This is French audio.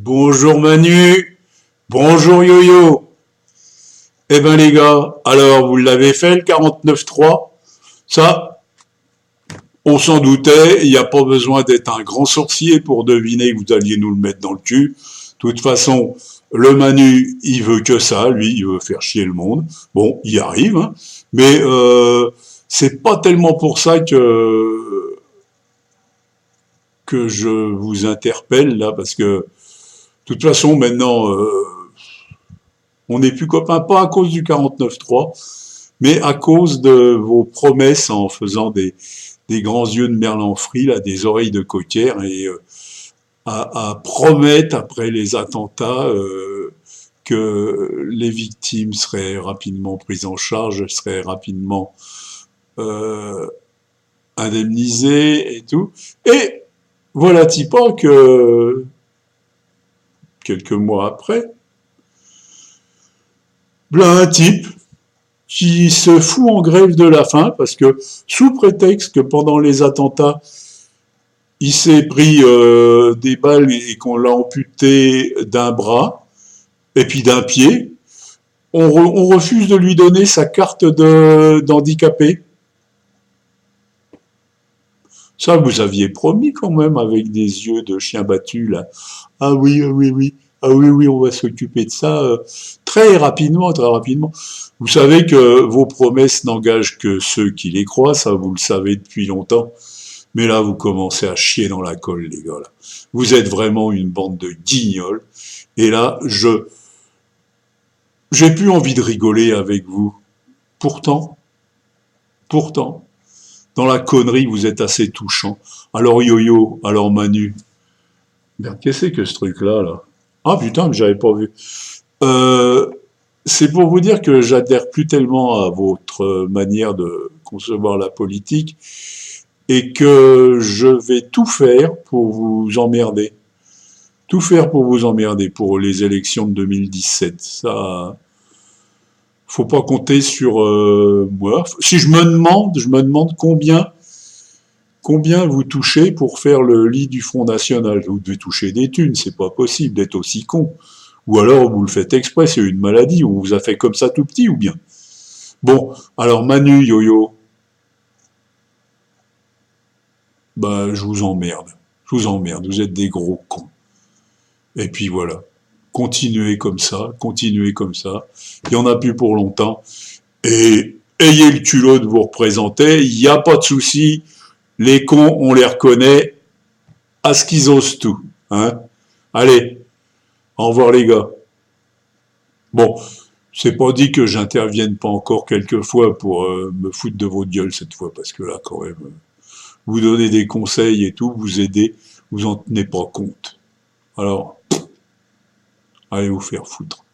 Bonjour Manu, bonjour Yo-Yo. Eh ben les gars, alors vous l'avez fait le 49.3 Ça, on s'en doutait, il n'y a pas besoin d'être un grand sorcier pour deviner que vous alliez nous le mettre dans le cul. De toute façon, le Manu, il veut que ça, lui, il veut faire chier le monde. Bon, il arrive, hein. mais euh, c'est pas tellement pour ça que que je vous interpelle là, parce que toute façon, maintenant, euh, on n'est plus copains, pas à cause du 49.3, mais à cause de vos promesses en faisant des, grands yeux de merlan frit, là, des oreilles de coquière, et euh, à, promettre, après les attentats, euh, que les victimes seraient rapidement prises en charge, seraient rapidement indemnisées et tout. Et voilà pas que quelques mois après, un type qui se fout en grève de la faim parce que sous prétexte que pendant les attentats, il s'est pris euh, des balles et qu'on l'a amputé d'un bras et puis d'un pied, on, refuse de lui donner sa carte d'handicapé. Ça, vous aviez promis quand même avec des yeux de chien battu, là. Ah oui, ah oui, oui. Ah oui, oui, on va s'occuper de ça euh, très rapidement, très rapidement. Vous savez que vos promesses n'engagent que ceux qui les croient, ça vous le savez depuis longtemps. Mais là, vous commencez à chier dans la colle, les gars. Là. Vous êtes vraiment une bande de guignols. Et là, je... J'ai plus envie de rigoler avec vous. Pourtant, pourtant, dans la connerie, vous êtes assez touchant. Alors Yo-Yo, alors Manu. Merde, qu'est-ce que c'est que ce truc-là, là? Ah putain, mais j'avais pas vu. Euh, c'est pour vous dire que j'adhère plus tellement à votre manière de concevoir la politique et que je vais tout faire pour vous emmerder. Tout faire pour vous emmerder pour les élections de 2017. Ça, faut pas compter sur euh, moi. Si je me demande, je me demande combien, combien vous touchez pour faire le lit du Front National. Vous devez toucher des thunes, c'est pas possible d'être aussi con. Ou alors vous le faites exprès, c'est une maladie, on vous a fait comme ça tout petit ou bien. Bon, alors Manu, Yo-Yo, bah je vous emmerde, je vous emmerde, vous êtes des gros cons. Et puis voilà continuez comme ça, continuez comme ça. Il n'y en a plus pour longtemps. Et ayez le culot de vous représenter. Il n'y a pas de souci. Les cons, on les reconnaît à ce qu'ils osent tout. Hein Allez, au revoir les gars. Bon, c'est pas dit que j'intervienne pas encore quelques fois pour euh, me foutre de votre gueule cette fois, parce que là, quand même, euh, vous donnez des conseils et tout, vous aidez, vous en tenez pas compte. Alors, Allez vous faire foutre.